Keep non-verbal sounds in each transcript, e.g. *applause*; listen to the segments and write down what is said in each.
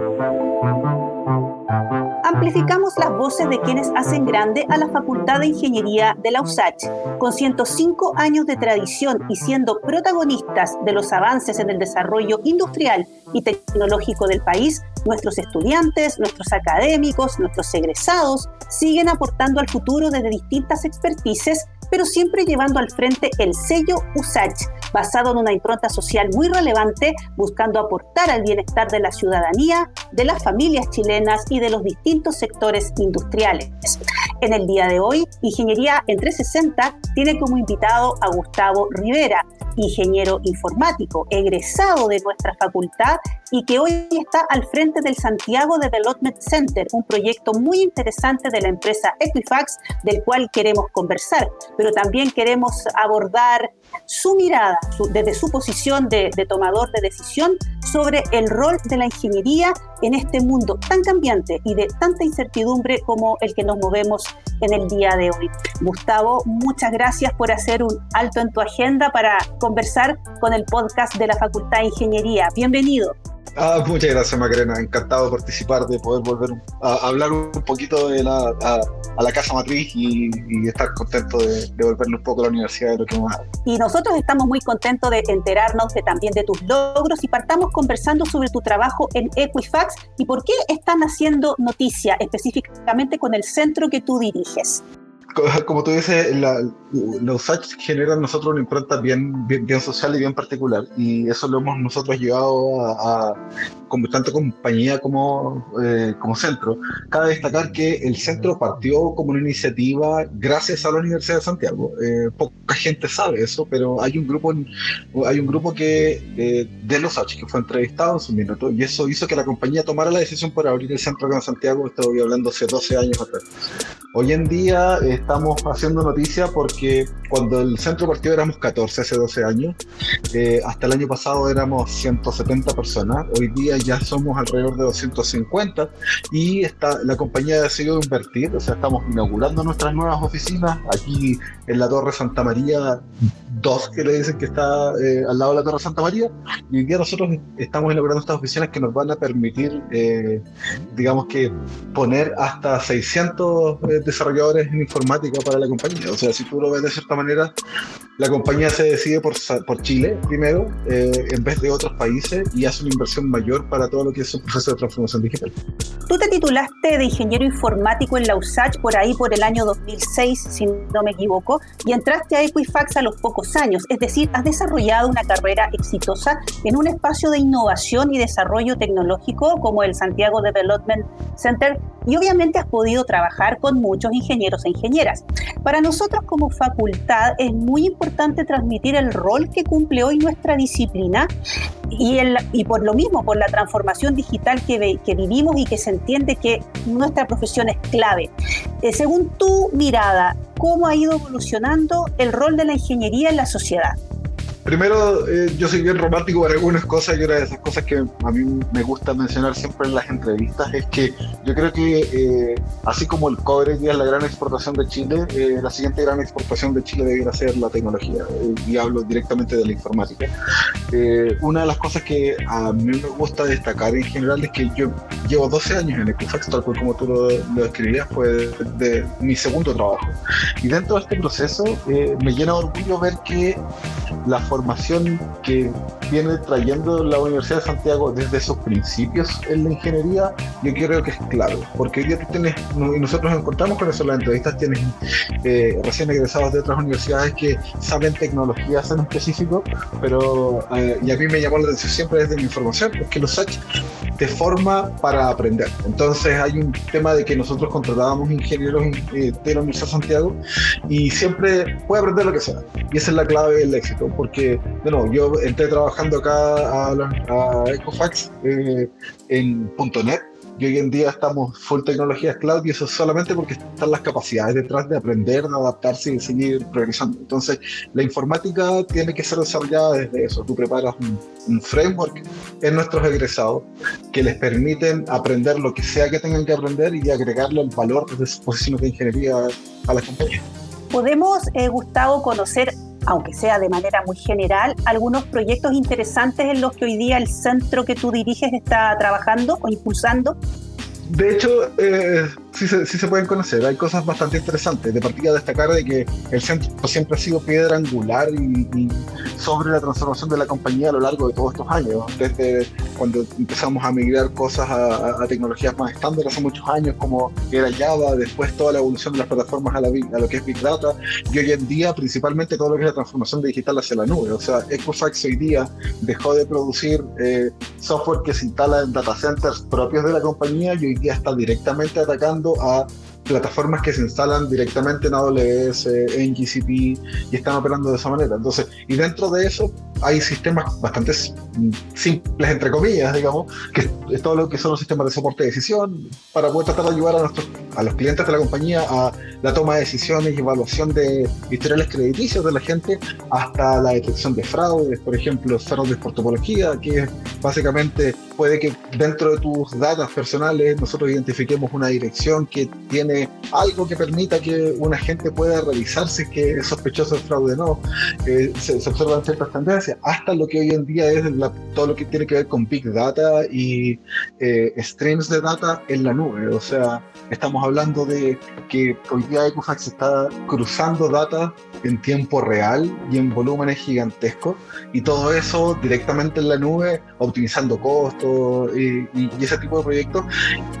Thank you. Amplificamos las voces de quienes hacen grande a la Facultad de Ingeniería de la USACH. Con 105 años de tradición y siendo protagonistas de los avances en el desarrollo industrial y tecnológico del país, nuestros estudiantes, nuestros académicos, nuestros egresados siguen aportando al futuro desde distintas expertices pero siempre llevando al frente el sello USACH, basado en una impronta social muy relevante, buscando aportar al bienestar de la ciudadanía, de las familias chilenas y de los distintos sectores industriales. En el día de hoy, Ingeniería en 360 tiene como invitado a Gustavo Rivera, ingeniero informático, egresado de nuestra facultad y que hoy está al frente del Santiago Development Center, un proyecto muy interesante de la empresa Equifax, del cual queremos conversar, pero también queremos abordar su mirada desde su posición de, de tomador de decisión sobre el rol de la ingeniería en este mundo tan cambiante y de tanta incertidumbre como el que nos movemos en el día de hoy. Gustavo, muchas gracias por hacer un alto en tu agenda para conversar con el podcast de la Facultad de Ingeniería. Bienvenido. Ah, muchas gracias, Macarena. Encantado de participar, de poder volver a hablar un poquito de la, a, la casa matriz y, estar contento de, de, volvernos un poco a la universidad de lo que más. Y nosotros estamos muy contentos de enterarnos de, también de tus logros y partamos conversando sobre tu trabajo en Equifax y por qué están haciendo noticia específicamente con el centro que tú diriges *laughs* como tú dices, la, los USACH generan nosotros una impronta bien, bien, social y bien particular, y eso lo hemos nosotros llevado a, como tanto compañía como, eh, como centro. Cabe destacar que el centro partió como una iniciativa gracias a la Universidad de Santiago. Eh, poca gente sabe eso, pero hay un grupo, hay un grupo que, eh, de los USACH que fue entrevistado en su minuto, y eso hizo que la compañía tomara la decisión por abrir el centro acá en Santiago, estoy hablando hace 12 años atrás. Hoy en día estamos haciendo noticia porque cuando el centro partió éramos 14 hace 12 años, eh, hasta el año pasado éramos 170 personas, hoy día ya somos alrededor de 250 y está, la compañía ha decidido invertir, o sea, estamos inaugurando nuestras nuevas oficinas aquí en la Torre Santa María 2, que le dicen que está eh, al lado de la Torre Santa María, y hoy día nosotros estamos inaugurando estas oficinas que nos van a permitir, eh, digamos que, poner hasta 600 desarrolladores en informática para la compañía. O sea, si tú lo ves de cierta manera, la compañía se decide por, por Chile primero, eh, en vez de otros países, y hace una inversión mayor para todo lo que es un proceso de transformación digital. Tú te titulaste de ingeniero informático en la USACH por ahí por el año 2006, si no me equivoco, y entraste a Equifax a los pocos años, es decir, has desarrollado una carrera exitosa en un espacio de innovación y desarrollo tecnológico como el Santiago Development Center y obviamente has podido trabajar con muchos ingenieros e ingenieras. Para nosotros como facultad es muy importante transmitir el rol que cumple hoy nuestra disciplina y, el, y por lo mismo, por la transformación digital que, que vivimos y que se entiende que nuestra profesión es clave. Eh, según tu mirada, ¿cómo ha ido evolucionando el rol de la ingeniería en la sociedad? Primero, eh, yo soy bien romántico para algunas cosas y una de esas cosas que a mí me gusta mencionar siempre en las entrevistas es que yo creo que eh, así como el cobre es la gran exportación de Chile, eh, la siguiente gran exportación de Chile debería ser la tecnología y hablo directamente de la informática. una de las cosas que a mí me gusta destacar en general es que yo llevo 12 años en Equifax, tal cual como tú lo, lo describías, fue de, mi segundo trabajo. Y dentro de este proceso me llena de orgullo ver que la formación que viene trayendo la Universidad de Santiago desde sus principios en la ingeniería, yo creo que es clave, porque hoy día tú tienes, y nosotros nos encontramos con eso en las entrevistas, tienes eh, recién egresados de otras universidades que saben tecnologías en específico, pero, eh, y a mí me llamó la atención siempre desde mi formación, es que los SACH te forma para aprender. Entonces hay un tema de que nosotros contratábamos ingenieros eh, de la Universidad de Santiago y siempre puede aprender lo que sea. Y esa es la clave del éxito, porque, bueno, yo entré trabajando acá a, a Ecofax eh, en .NET y hoy en día estamos full tecnologías cloud y eso es solamente porque están las capacidades detrás de aprender, de adaptarse y seguir progresando. Entonces, la informática tiene que ser desarrollada desde eso. Tú preparas un, framework en nuestros egresados que les permiten aprender lo que sea que tengan que aprender y agregarle el valor desde sus posiciones de ingeniería a la compañía. Podemos, eh, Gustavo, conocer aunque sea de manera muy general, algunos proyectos interesantes en los que hoy día el centro que tú diriges está trabajando o impulsando? De hecho, eh, sí, se, sí se pueden conocer. Hay cosas bastante interesantes. De partida destacar de que el centro siempre ha sido piedra angular y, sobre la transformación de la compañía a lo largo de todos estos años. Desde cuando empezamos a migrar cosas a, tecnologías más estándar hace muchos años, como era Java, después toda la evolución de las plataformas a, lo que es Big Data, y hoy en día principalmente todo lo que es la transformación digital hacia la nube. O sea, Equifax hoy día dejó de producir eh, software que se instala en data centers propios de la compañía y hoy día está directamente atacando a plataformas que se instalan directamente en AWS, en GCP y están operando de esa manera. Entonces, y dentro de eso hay sistemas bastante simples, entre comillas, digamos, que todo lo que son los sistemas de soporte de decisión para poder tratar de ayudar a, nuestros, a los clientes de la compañía a la toma de decisiones y evaluación de historiales crediticios de la gente, hasta la detección de fraudes, por ejemplo, fraudes por topología, que básicamente puede que dentro de tus datos personales nosotros identifiquemos una dirección que tiene algo que permita que un agente pueda revisar si es que es sospechoso de fraude o no. Eh, se, observan ciertas tendencias, hasta lo que hoy en día es todo lo que tiene que ver con Big Data y eh, streams de data en la nube. O sea, estamos hablando de que hoy día Equifax está cruzando data en tiempo real y en volúmenes gigantescos y todo eso directamente en la nube, optimizando costos y, ese tipo de proyectos.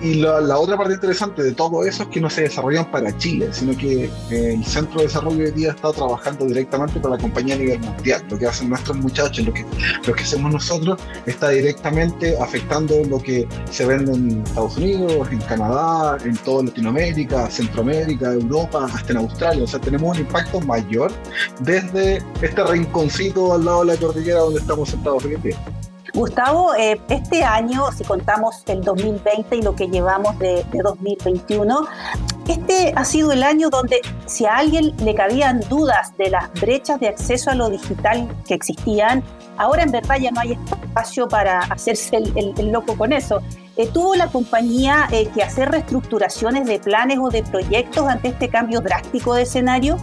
Y la, otra parte interesante de todo eso es que no se desarrollan para Chile, sino que eh, el centro de desarrollo hoy día está trabajando directamente para la compañía a nivel mundial. Lo que hacen nuestros muchachos, lo que, lo que hacemos nosotros, está directamente afectando lo que se vende en Estados Unidos, en Canadá, en toda Latinoamérica, Centroamérica, Europa, hasta en Australia. O sea, tenemos un impacto mayor desde este rinconcito al lado de la cordillera donde estamos sentados hoy en. Gustavo, eh, este año, si contamos el 2020 y lo que llevamos de, 2021, este ha sido el año donde si a alguien le cabían dudas de las brechas de acceso a lo digital que existían, ahora en verdad ya no hay espacio para hacerse el, loco con eso. Eh, ¿Tuvo la compañía eh, que hacer reestructuraciones de planes o de proyectos ante este cambio drástico de escenario?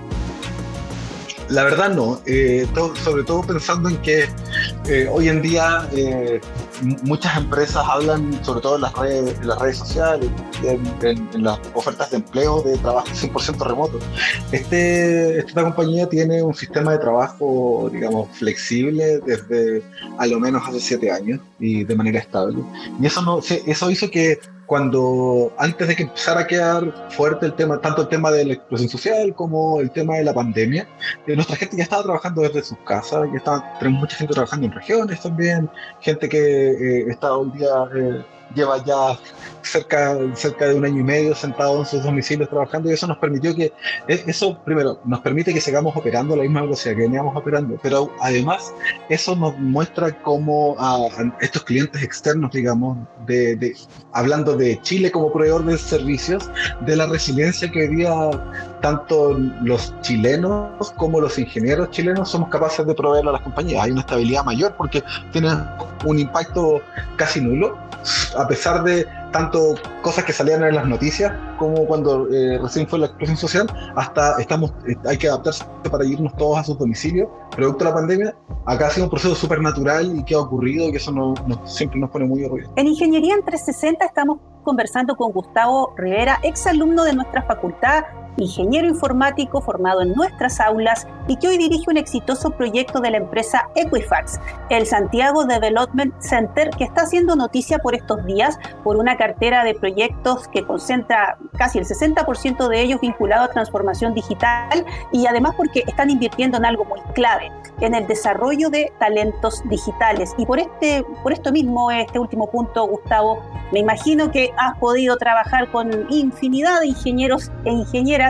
La verdad no, eh, sobre todo pensando en que eh, hoy en día eh, muchas empresas hablan, sobre todo en las redes, en las redes sociales, en, las ofertas de empleo de trabajo 100% remoto. Este, esta compañía tiene un sistema de trabajo, digamos, flexible desde a lo menos hace siete años y de manera estable. Y eso, no, eso hizo que cuando antes de que empezara a quedar fuerte el tema, tanto el tema de la explosión social como el tema de la pandemia, eh, nuestra gente ya estaba trabajando desde sus casas, ya estaba, tenemos mucha gente trabajando en regiones también, gente que eh, está hoy día eh, lleva ya cerca, cerca de un año y medio sentado en sus domicilios trabajando y eso nos permitió que, e, eso primero, nos permite que sigamos operando a la misma velocidad que veníamos operando, pero además eso nos muestra cómo a, estos clientes externos, digamos, de, hablando de Chile como proveedor de servicios, de la resiliencia que hoy día tanto los chilenos como los ingenieros chilenos somos capaces de proveer a las compañías. Hay una estabilidad mayor porque tienen un impacto casi nulo, a pesar de tanto cosas que salían en las noticias como cuando eh, recién fue la explosión social, hasta estamos, eh, hay que adaptarse para irnos todos a sus domicilios, producto de la pandemia. Acá ha sido un proceso súper natural y que ha ocurrido y que eso no, siempre nos pone muy orgullosos. En Ingeniería en 360 estamos conversando con Gustavo Rivera, ex alumno de nuestra facultad ingeniero informático formado en nuestras aulas y que hoy dirige un exitoso proyecto de la empresa Equifax, el Santiago Development Center, que está haciendo noticia por estos días por una cartera de proyectos que concentra casi el 60% de ellos vinculado a transformación digital y además porque están invirtiendo en algo muy clave, en el desarrollo de talentos digitales. Y por, este, por esto mismo, este último punto, Gustavo, me imagino que has podido trabajar con infinidad de ingenieros e ingenieras.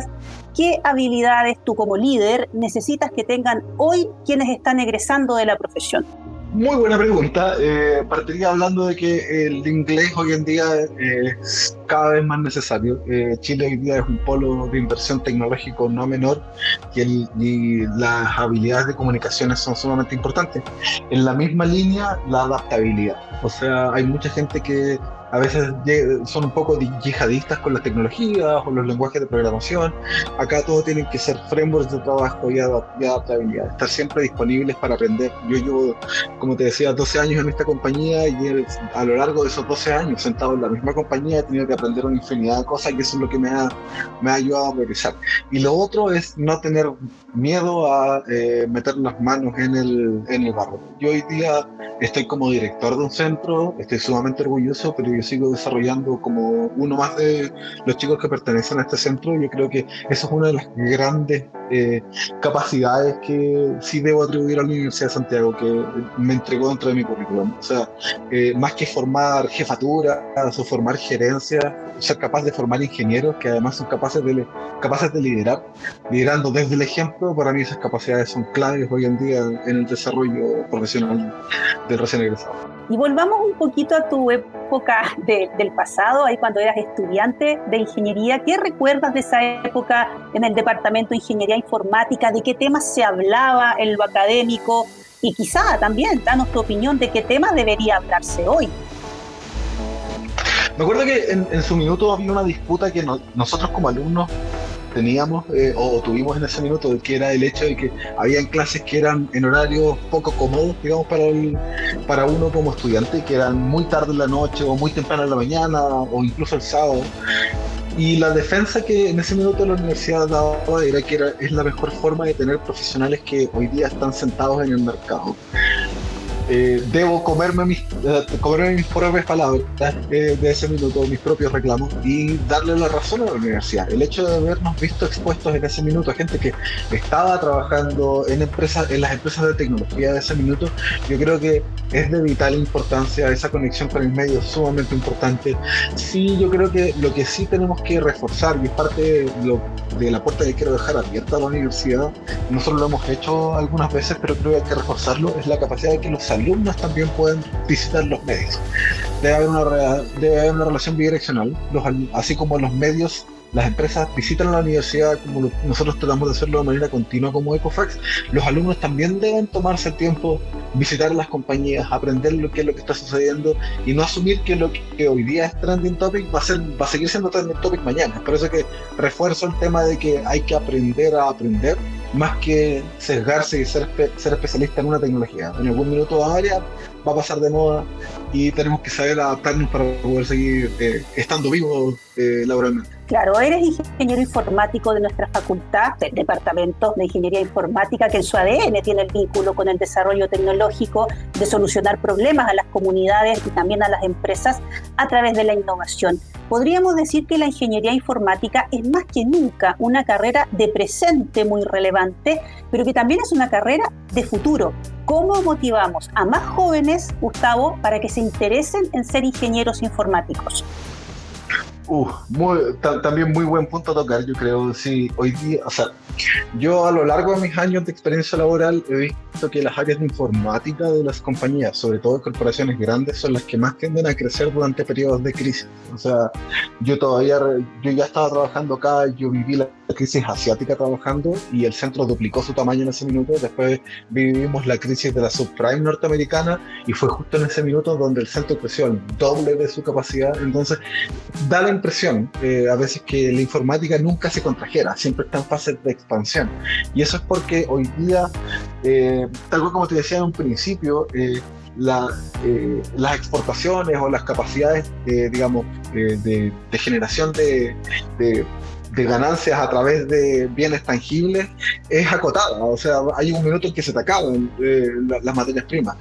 ¿Qué habilidades tú como líder necesitas que tengan hoy quienes están egresando de la profesión? Muy buena pregunta. Eh, partiría hablando de que el inglés hoy en día es cada vez más necesario. Eh, Chile hoy día es un polo de inversión tecnológico no menor y, el, y, las habilidades de comunicaciones son sumamente importantes. En la misma línea, la adaptabilidad. O sea, hay mucha gente que a veces son un poco yihadistas con las tecnologías o los lenguajes de programación. Acá todo tienen que ser frameworks de trabajo y, adaptabilidad, estar siempre disponibles para aprender. Yo llevo, como te decía, 12 años en esta compañía y a lo largo de esos 12 años sentado en la misma compañía he tenido que aprender una infinidad de cosas y eso es lo que me ha, me ha ayudado a progresar. Y lo otro es no tener miedo a eh, meter las manos en el, en el barro. Yo hoy día estoy como director de un centro, estoy sumamente orgulloso, pero yo sigo desarrollando como uno más de los chicos que pertenecen a este centro. Yo creo que eso es una de las grandes eh, capacidades que sí debo atribuir a la Universidad de Santiago, que me entregó dentro de mi currículum. O sea, eh, más que formar jefatura o formar gerencia, ser capaz de formar ingenieros que además son capaces de, capaces de liderar, liderando desde el ejemplo, para mí esas capacidades son claves hoy en día en el desarrollo profesional del recién egresado. Y volvamos un poquito a tu época del pasado, ahí cuando eras estudiante de ingeniería. ¿Qué recuerdas de esa época en el departamento de ingeniería informática? ¿De qué temas se hablaba en lo académico? Y quizá también, danos tu opinión de qué temas debería hablarse hoy. Me acuerdo que en, su minuto había una disputa que nosotros como alumnos teníamos eh, o tuvimos en ese minuto, que era el hecho de que habían clases que eran en horarios poco cómodos, digamos, para, el, para uno como estudiante, que eran muy tarde en la noche o muy temprano en la mañana o incluso el sábado. Y la defensa que en ese minuto la universidad daba era que era, es la mejor forma de tener profesionales que hoy día están sentados en el mercado. Eh, debo comerme mis, eh, comerme mis propias palabras eh, de ese minuto, mis propios reclamos y darle la razón a la universidad. El hecho de habernos visto expuestos en ese minuto a gente que estaba trabajando en empresas, en las empresas de tecnología de ese minuto, yo creo que es de vital importancia esa conexión con el medio, sumamente importante. Sí, yo creo que lo que sí tenemos que reforzar, y es parte de, lo, de la puerta que quiero dejar abierta a la universidad, nosotros lo hemos hecho algunas veces, pero creo que hay que reforzarlo, es la capacidad de que los alumnos también pueden visitar los medios. Debe haber una, relación bidireccional, los, así como los medios las empresas visitan la universidad como nosotros tratamos de hacerlo de manera continua como Ecofax, los alumnos también deben tomarse el tiempo, visitar las compañías, aprender lo que es lo que está sucediendo y no asumir que lo que hoy día es trending topic va a, ser, va a seguir siendo trending topic mañana. Por eso que refuerzo el tema de que hay que aprender a aprender más que sesgarse y ser, ser especialista en una tecnología. En algún minuto va a va a pasar de moda y tenemos que saber adaptarnos para poder seguir eh, estando vivos eh, laboralmente. Claro, eres ingeniero informático de nuestra facultad, del Departamento de Ingeniería Informática, que en su ADN tiene el vínculo con el desarrollo tecnológico de solucionar problemas a las comunidades y también a las empresas a través de la innovación. Podríamos decir que la ingeniería informática es más que nunca una carrera de presente muy relevante, pero que también es una carrera de futuro. ¿Cómo motivamos a más jóvenes, Gustavo, para que se interesen en ser ingenieros informáticos? Uh, también muy buen punto a tocar, yo creo. Sí, hoy día, o sea, yo a lo largo de mis años de experiencia laboral he que las áreas de informática de las compañías, sobre todo corporaciones grandes, son las que más tienden a crecer durante periodos de crisis. O sea, yo todavía, yo ya estaba trabajando acá, yo viví la crisis asiática trabajando y el centro duplicó su tamaño en ese minuto. Después vivimos la crisis de la subprime norteamericana y fue justo en ese minuto donde el centro creció el doble de su capacidad. Entonces, da la impresión eh, a veces que la informática nunca se contrajera, siempre está en fase de expansión. Y eso es porque hoy día, eh, tal como te decía en un principio, eh, las exportaciones o las capacidades, digamos, de, generación de ganancias a través de bienes tangibles es acotada. O sea, hay un minuto en que se te acaban eh, las materias primas.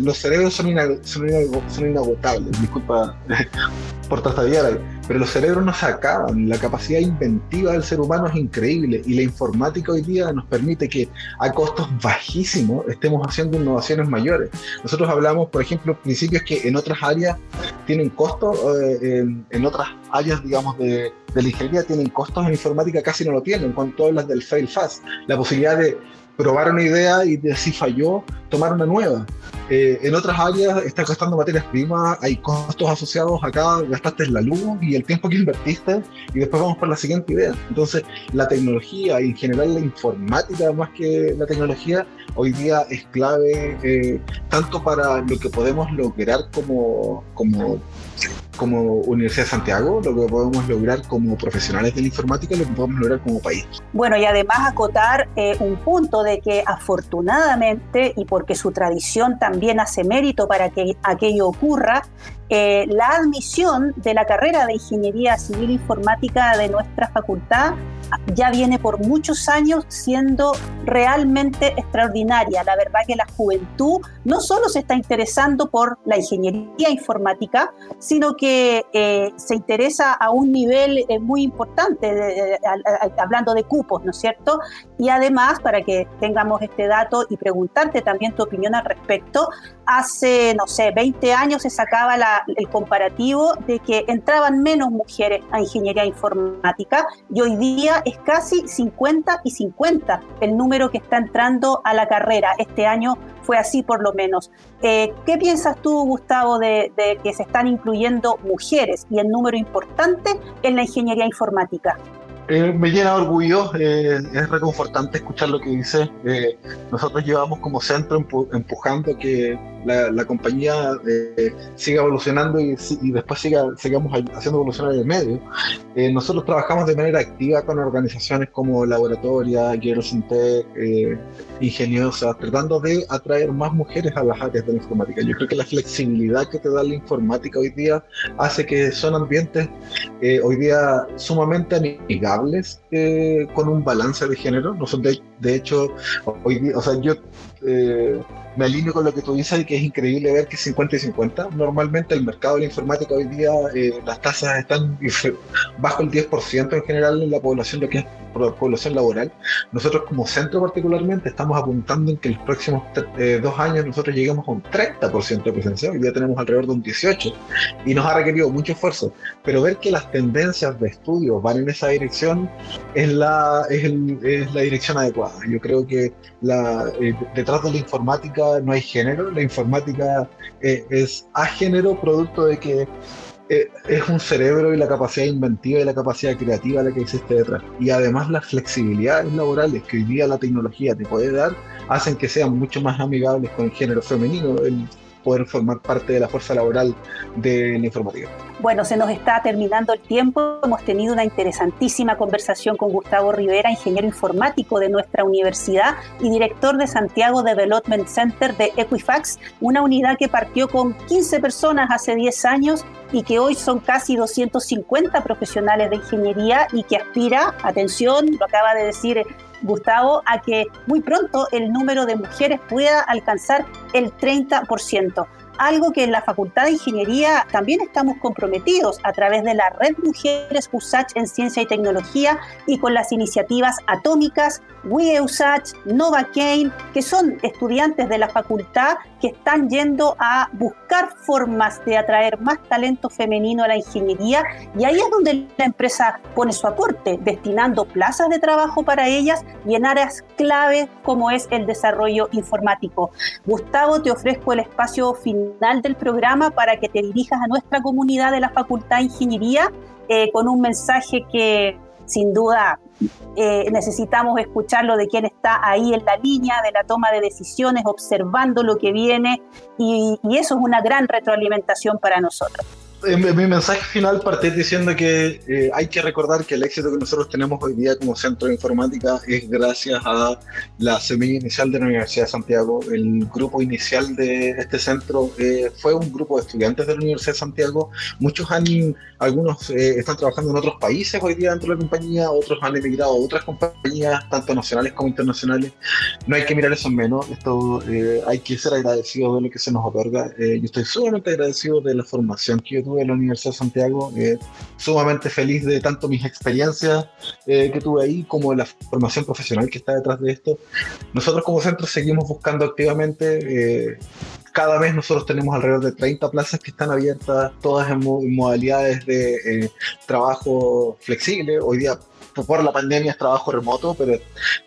los cerebros son, son, inagotables, disculpa *laughs* por trastabillar pero los cerebros no se acaban. La capacidad inventiva del ser humano es increíble y la informática hoy día nos permite que a costos bajísimos estemos haciendo innovaciones mayores. Nosotros hablamos, por ejemplo, principios que en otras áreas tienen costos, eh, en, otras áreas, digamos, de, de la ingeniería tienen costos, en informática casi no lo tienen, cuando hablas del fail fast, la posibilidad de probar una idea y si falló, tomar una nueva. eh, en otras áreas estás gastando materias primas, hay costos asociados acá, gastaste la luz y el tiempo que invertiste y después vamos por la siguiente idea. Entonces, la tecnología y en general la informática más que la tecnología hoy día es clave eh, tanto para lo que podemos lograr como, como como Universidad de Santiago, lo que podemos lograr como profesionales de la informática lo que podemos lograr como país. Bueno, y además acotar eh, un punto de que afortunadamente, y porque su tradición también hace mérito para que aquello ocurra, eh, la admisión de la carrera de Ingeniería Civil Informática de nuestra facultad ya viene por muchos años siendo realmente extraordinaria. La verdad que la juventud no solo se está interesando por la ingeniería informática, sino que eh, se interesa a un nivel eh, muy importante, hablando de cupos, ¿no es cierto? Y además, para que tengamos este dato y preguntarte también tu opinión al respecto, hace, no sé, 20 años se sacaba el comparativo de que entraban menos mujeres a ingeniería informática y hoy día es casi 50 y 50 el número que está entrando a la carrera. Este año fue así por lo menos. Eh, ¿Qué piensas tú, Gustavo, de, de que se están incluyendo mujeres y el número importante en la ingeniería informática? Eh, me llena de orgullo, eh, es reconfortante escuchar lo que dice. Eh, nosotros llevamos como centro empujando que la, compañía siga evolucionando y, después siga, sigamos haciendo evolucionar el medio. nosotros trabajamos de manera activa con organizaciones como Laboratoria, Girls in Tech, Ingeniosas, tratando de atraer más mujeres a las áreas de la informática. Yo creo que la flexibilidad que te da la informática hoy día hace que son ambientes hoy día sumamente amigables eh, con un balance de género. No son de, de hecho, hoy, o sea, yo eh, me alineo con lo que tú dices que es increíble ver que 50 y 50. Normalmente el mercado de la informática hoy día, eh, las tasas están bajo el 10% en general en la población, lo que es población laboral. Nosotros como centro particularmente estamos apuntando en que en los próximos eh, dos años nosotros lleguemos a un 30% de presencia, hoy día tenemos alrededor de un 18% y nos ha requerido mucho esfuerzo, pero ver que las tendencias de estudio van en esa dirección es la, es, es la dirección adecuada. Yo creo que la, detrás de la informática no hay género, la informática eh, es a género producto de que eh, es un cerebro y la capacidad inventiva y la capacidad creativa la que existe detrás. Y además las flexibilidades laborales que hoy día la tecnología te puede dar hacen que sean mucho más amigables con el género femenino, poder formar parte de la fuerza laboral de la informática. Bueno, se nos está terminando el tiempo. Hemos tenido una interesantísima conversación con Gustavo Rivera, ingeniero informático de nuestra universidad y director de Santiago Development Center de Equifax, una unidad que partió con 15 personas hace 10 años y que hoy son casi 250 profesionales de ingeniería y que aspira, atención, lo acaba de decir Gustavo, a que muy pronto el número de mujeres pueda alcanzar el 30% algo que en la Facultad de Ingeniería también estamos comprometidos a través de la Red Mujeres USACH en Ciencia y Tecnología y con las iniciativas atómicas We USACH, Nova Kane, que son estudiantes de la facultad que están yendo a buscar formas de atraer más talento femenino a la ingeniería y ahí es donde la empresa pone su aporte, destinando plazas de trabajo para ellas y en áreas clave como es el desarrollo informático. Gustavo, te ofrezco el espacio final del programa para que te dirijas a nuestra comunidad de la Facultad de Ingeniería eh, con un mensaje que sin duda eh, necesitamos escucharlo de quien está ahí en la línea de la toma de decisiones, observando lo que viene y eso es una gran retroalimentación para nosotros mi mensaje final partir diciendo que eh, hay que recordar que el éxito que nosotros tenemos hoy día como centro de informática es gracias a la semilla inicial de la Universidad de Santiago. El grupo inicial de este centro eh, fue un grupo de estudiantes de la Universidad de Santiago. Muchos han, algunos eh, están trabajando en otros países hoy día dentro de la compañía, otros han emigrado a otras compañías, tanto nacionales como internacionales. No hay que mirar eso en menos. Esto hay que ser agradecido de lo que se nos otorga. yo estoy sumamente agradecido de la formación que yo tuve en la Universidad de Santiago, eh, sumamente feliz de tanto mis experiencias eh, que tuve ahí como de la formación profesional que está detrás de esto. Nosotros como centro seguimos buscando activamente. Eh, cada vez nosotros tenemos alrededor de 30 plazas que están abiertas, todas en, modalidades de trabajo flexible. Hoy día por la pandemia es trabajo remoto, pero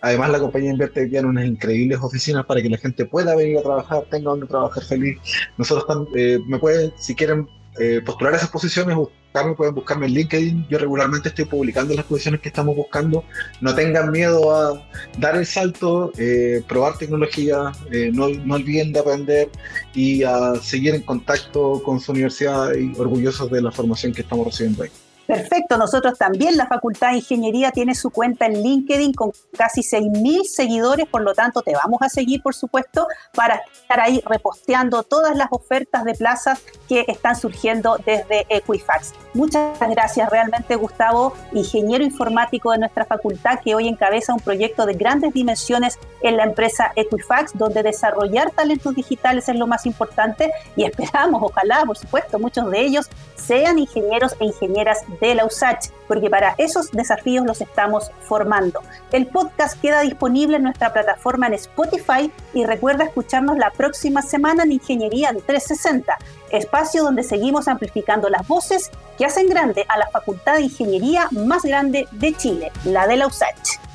además la compañía invierte en unas increíbles oficinas para que la gente pueda venir a trabajar, tenga donde trabajar feliz. Nosotros eh, me pueden, si quieren eh, postular esas posiciones, buscarme, pueden buscarme en LinkedIn. Yo regularmente estoy publicando las posiciones que estamos buscando. No tengan miedo a dar el salto, eh, probar tecnología, eh, no, no, olviden de aprender y a seguir en contacto con su universidad y orgullosos de la formación que estamos recibiendo ahí. Perfecto, nosotros también, la Facultad de Ingeniería tiene su cuenta en LinkedIn con casi 6.000 seguidores, por lo tanto te vamos a seguir, por supuesto, para estar ahí reposteando todas las ofertas de plazas que están surgiendo desde Equifax. Muchas gracias realmente, Gustavo, ingeniero informático de nuestra facultad, que hoy encabeza un proyecto de grandes dimensiones en la empresa Equifax, donde desarrollar talentos digitales es lo más importante y esperamos, ojalá, por supuesto, muchos de ellos sean ingenieros e ingenieras de la USACH, porque para esos desafíos los estamos formando. El podcast queda disponible en nuestra plataforma en Spotify y recuerda escucharnos la próxima semana en Ingeniería en 360, espacio donde seguimos amplificando las voces que hacen grande a la Facultad de Ingeniería más grande de Chile, la de la USACH.